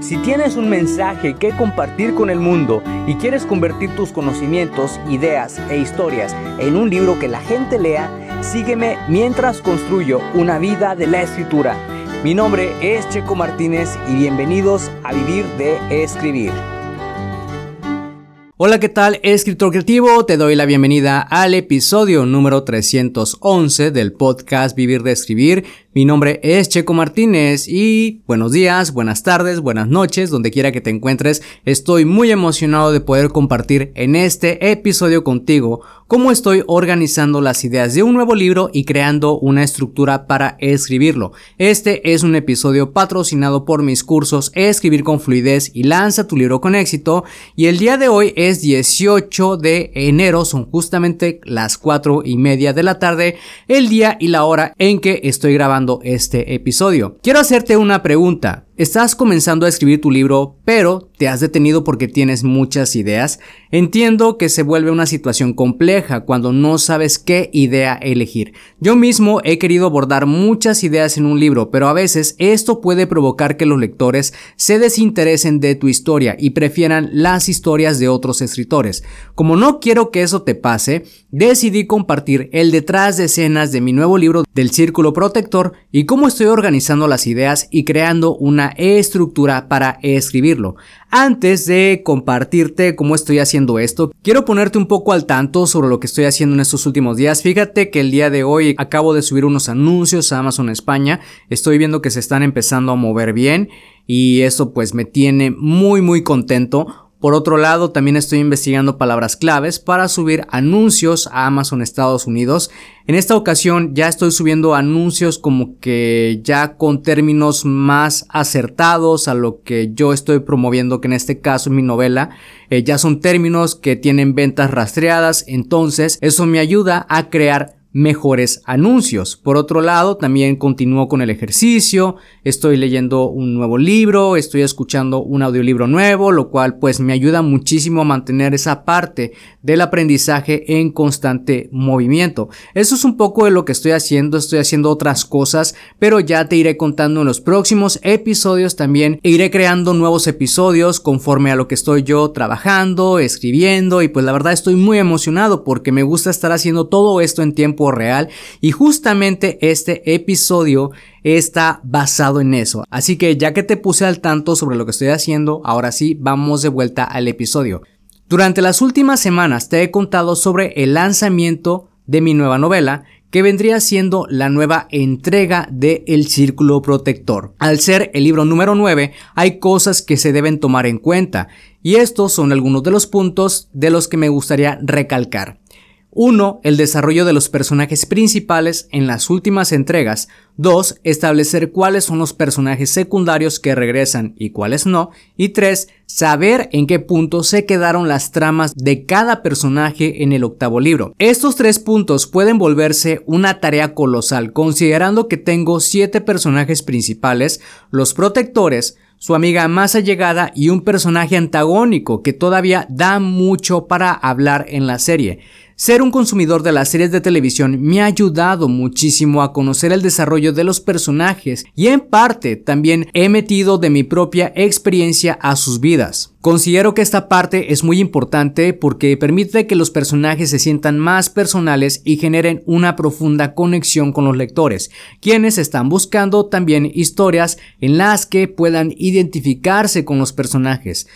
Si tienes un mensaje que compartir con el mundo y quieres convertir tus conocimientos, ideas e historias en un libro que la gente lea, sígueme mientras construyo una vida de la escritura. Mi nombre es Checo Martínez y bienvenidos a Vivir de Escribir. Hola, ¿qué tal? Escritor creativo, te doy la bienvenida al episodio número 311 del podcast Vivir de Escribir. Mi nombre es Checo Martínez y buenos días, buenas tardes, buenas noches, donde quiera que te encuentres. Estoy muy emocionado de poder compartir en este episodio contigo cómo estoy organizando las ideas de un nuevo libro y creando una estructura para escribirlo. Este es un episodio patrocinado por mis cursos Escribir con fluidez y lanza tu libro con éxito y el día de hoy es 18 de enero, son justamente las 4 y media de la tarde, el día y la hora en que estoy grabando este episodio. Quiero hacerte una pregunta. Estás comenzando a escribir tu libro, pero te has detenido porque tienes muchas ideas. Entiendo que se vuelve una situación compleja cuando no sabes qué idea elegir. Yo mismo he querido abordar muchas ideas en un libro, pero a veces esto puede provocar que los lectores se desinteresen de tu historia y prefieran las historias de otros escritores. Como no quiero que eso te pase, decidí compartir el detrás de escenas de mi nuevo libro del Círculo Protector y cómo estoy organizando las ideas y creando una estructura para escribirlo. Antes de compartirte cómo estoy haciendo esto, quiero ponerte un poco al tanto sobre lo que estoy haciendo en estos últimos días. Fíjate que el día de hoy acabo de subir unos anuncios a Amazon España. Estoy viendo que se están empezando a mover bien y eso pues me tiene muy muy contento por otro lado, también estoy investigando palabras claves para subir anuncios a Amazon Estados Unidos. En esta ocasión ya estoy subiendo anuncios como que ya con términos más acertados a lo que yo estoy promoviendo, que en este caso en mi novela eh, ya son términos que tienen ventas rastreadas. Entonces eso me ayuda a crear mejores anuncios. Por otro lado, también continúo con el ejercicio, estoy leyendo un nuevo libro, estoy escuchando un audiolibro nuevo, lo cual pues me ayuda muchísimo a mantener esa parte del aprendizaje en constante movimiento. Eso es un poco de lo que estoy haciendo, estoy haciendo otras cosas, pero ya te iré contando en los próximos episodios también e iré creando nuevos episodios conforme a lo que estoy yo trabajando, escribiendo y pues la verdad estoy muy emocionado porque me gusta estar haciendo todo esto en real y justamente este episodio está basado en eso. Así que ya que te puse al tanto sobre lo que estoy haciendo, ahora sí, vamos de vuelta al episodio. Durante las últimas semanas te he contado sobre el lanzamiento de mi nueva novela, que vendría siendo la nueva entrega de El Círculo Protector. Al ser el libro número 9, hay cosas que se deben tomar en cuenta, y estos son algunos de los puntos de los que me gustaría recalcar. 1. El desarrollo de los personajes principales en las últimas entregas. 2. Establecer cuáles son los personajes secundarios que regresan y cuáles no. Y 3. Saber en qué punto se quedaron las tramas de cada personaje en el octavo libro. Estos tres puntos pueden volverse una tarea colosal considerando que tengo 7 personajes principales, los protectores, su amiga más allegada y un personaje antagónico que todavía da mucho para hablar en la serie. Ser un consumidor de las series de televisión me ha ayudado muchísimo a conocer el desarrollo de los personajes y en parte también he metido de mi propia experiencia a sus vidas. Considero que esta parte es muy importante porque permite que los personajes se sientan más personales y generen una profunda conexión con los lectores, quienes están buscando también historias en las que puedan identificarse con los personajes.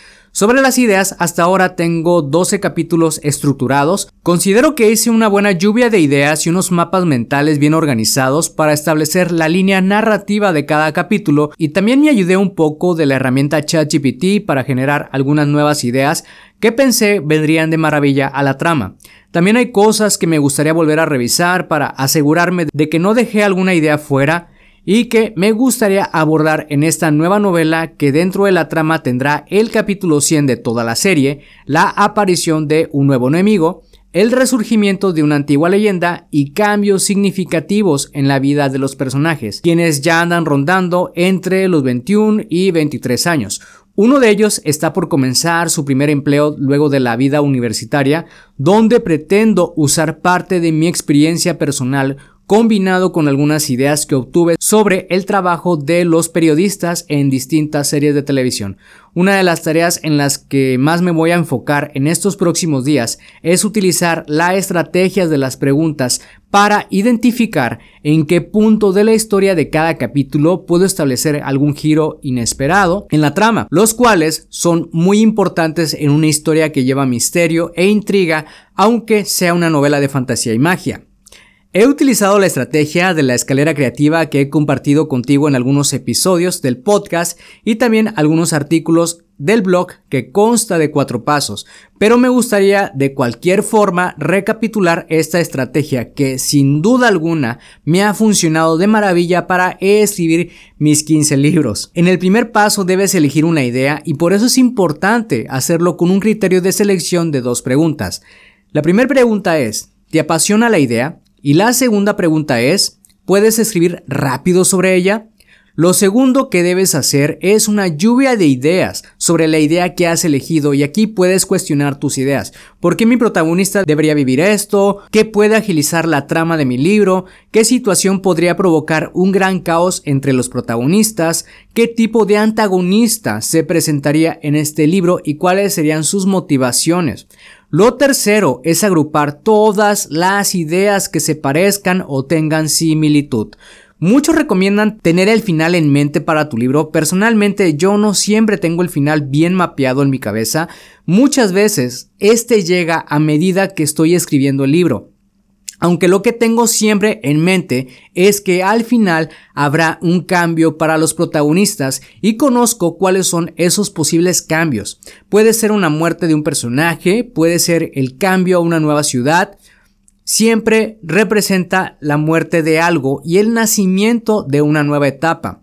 Sobre las ideas, hasta ahora tengo 12 capítulos estructurados. Considero que hice una buena lluvia de ideas y unos mapas mentales bien organizados para establecer la línea narrativa de cada capítulo y también me ayudé un poco de la herramienta ChatGPT para generar algunas nuevas ideas que pensé vendrían de maravilla a la trama. También hay cosas que me gustaría volver a revisar para asegurarme de que no dejé alguna idea fuera y que me gustaría abordar en esta nueva novela que dentro de la trama tendrá el capítulo 100 de toda la serie, la aparición de un nuevo enemigo, el resurgimiento de una antigua leyenda y cambios significativos en la vida de los personajes, quienes ya andan rondando entre los 21 y 23 años. Uno de ellos está por comenzar su primer empleo luego de la vida universitaria, donde pretendo usar parte de mi experiencia personal combinado con algunas ideas que obtuve sobre el trabajo de los periodistas en distintas series de televisión. Una de las tareas en las que más me voy a enfocar en estos próximos días es utilizar las estrategias de las preguntas para identificar en qué punto de la historia de cada capítulo puedo establecer algún giro inesperado en la trama, los cuales son muy importantes en una historia que lleva misterio e intriga, aunque sea una novela de fantasía y magia. He utilizado la estrategia de la escalera creativa que he compartido contigo en algunos episodios del podcast y también algunos artículos del blog que consta de cuatro pasos, pero me gustaría de cualquier forma recapitular esta estrategia que sin duda alguna me ha funcionado de maravilla para escribir mis 15 libros. En el primer paso debes elegir una idea y por eso es importante hacerlo con un criterio de selección de dos preguntas. La primera pregunta es, ¿te apasiona la idea? Y la segunda pregunta es, ¿puedes escribir rápido sobre ella? Lo segundo que debes hacer es una lluvia de ideas sobre la idea que has elegido y aquí puedes cuestionar tus ideas. ¿Por qué mi protagonista debería vivir esto? ¿Qué puede agilizar la trama de mi libro? ¿Qué situación podría provocar un gran caos entre los protagonistas? ¿Qué tipo de antagonista se presentaría en este libro y cuáles serían sus motivaciones? Lo tercero es agrupar todas las ideas que se parezcan o tengan similitud. Muchos recomiendan tener el final en mente para tu libro. Personalmente yo no siempre tengo el final bien mapeado en mi cabeza. Muchas veces este llega a medida que estoy escribiendo el libro. Aunque lo que tengo siempre en mente es que al final habrá un cambio para los protagonistas y conozco cuáles son esos posibles cambios. Puede ser una muerte de un personaje, puede ser el cambio a una nueva ciudad, siempre representa la muerte de algo y el nacimiento de una nueva etapa.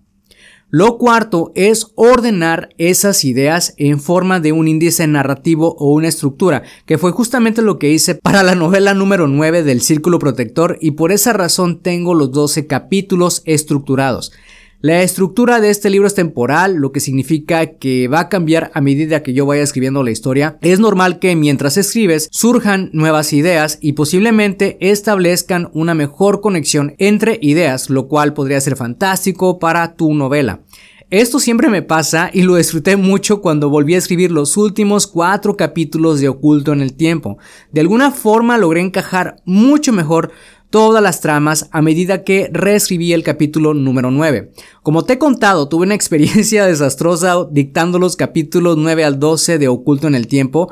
Lo cuarto es ordenar esas ideas en forma de un índice narrativo o una estructura, que fue justamente lo que hice para la novela número 9 del Círculo Protector y por esa razón tengo los 12 capítulos estructurados. La estructura de este libro es temporal, lo que significa que va a cambiar a medida que yo vaya escribiendo la historia. Es normal que mientras escribes surjan nuevas ideas y posiblemente establezcan una mejor conexión entre ideas, lo cual podría ser fantástico para tu novela. Esto siempre me pasa y lo disfruté mucho cuando volví a escribir los últimos cuatro capítulos de Oculto en el Tiempo. De alguna forma logré encajar mucho mejor todas las tramas a medida que reescribí el capítulo número 9. Como te he contado, tuve una experiencia desastrosa dictando los capítulos 9 al 12 de Oculto en el Tiempo,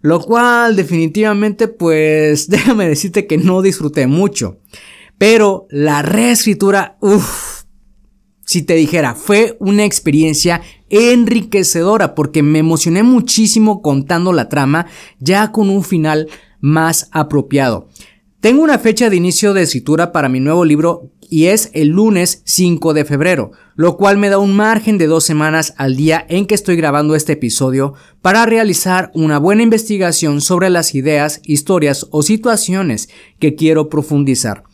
lo cual definitivamente pues déjame decirte que no disfruté mucho. Pero la reescritura, uff, si te dijera, fue una experiencia enriquecedora porque me emocioné muchísimo contando la trama ya con un final más apropiado. Tengo una fecha de inicio de escritura para mi nuevo libro y es el lunes 5 de febrero, lo cual me da un margen de dos semanas al día en que estoy grabando este episodio para realizar una buena investigación sobre las ideas, historias o situaciones que quiero profundizar.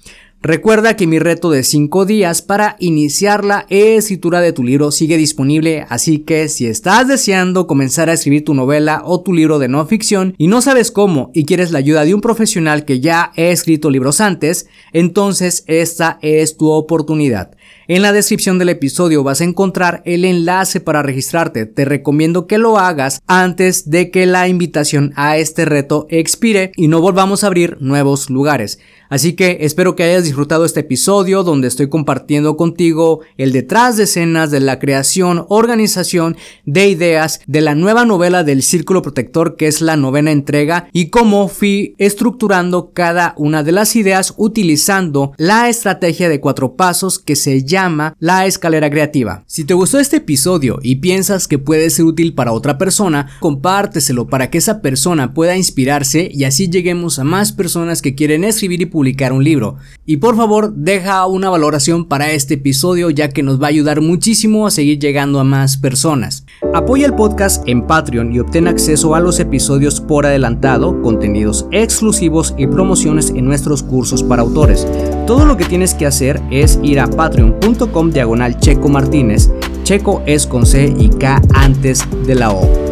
Recuerda que mi reto de 5 días para iniciar la escritura de tu libro sigue disponible, así que si estás deseando comenzar a escribir tu novela o tu libro de no ficción y no sabes cómo y quieres la ayuda de un profesional que ya ha escrito libros antes, entonces esta es tu oportunidad. En la descripción del episodio vas a encontrar el enlace para registrarte. Te recomiendo que lo hagas antes de que la invitación a este reto expire y no volvamos a abrir nuevos lugares. Así que espero que hayas disfrutado este episodio donde estoy compartiendo contigo el detrás de escenas de la creación, organización de ideas de la nueva novela del Círculo Protector que es la novena entrega y cómo fui estructurando cada una de las ideas utilizando la estrategia de cuatro pasos que se llama la escalera creativa. Si te gustó este episodio y piensas que puede ser útil para otra persona, compárteselo para que esa persona pueda inspirarse y así lleguemos a más personas que quieren escribir y publicar publicar un libro. Y por favor, deja una valoración para este episodio ya que nos va a ayudar muchísimo a seguir llegando a más personas. Apoya el podcast en Patreon y obtén acceso a los episodios por adelantado, contenidos exclusivos y promociones en nuestros cursos para autores. Todo lo que tienes que hacer es ir a patreon.com diagonal checo martínez. Checo es con C y K antes de la O.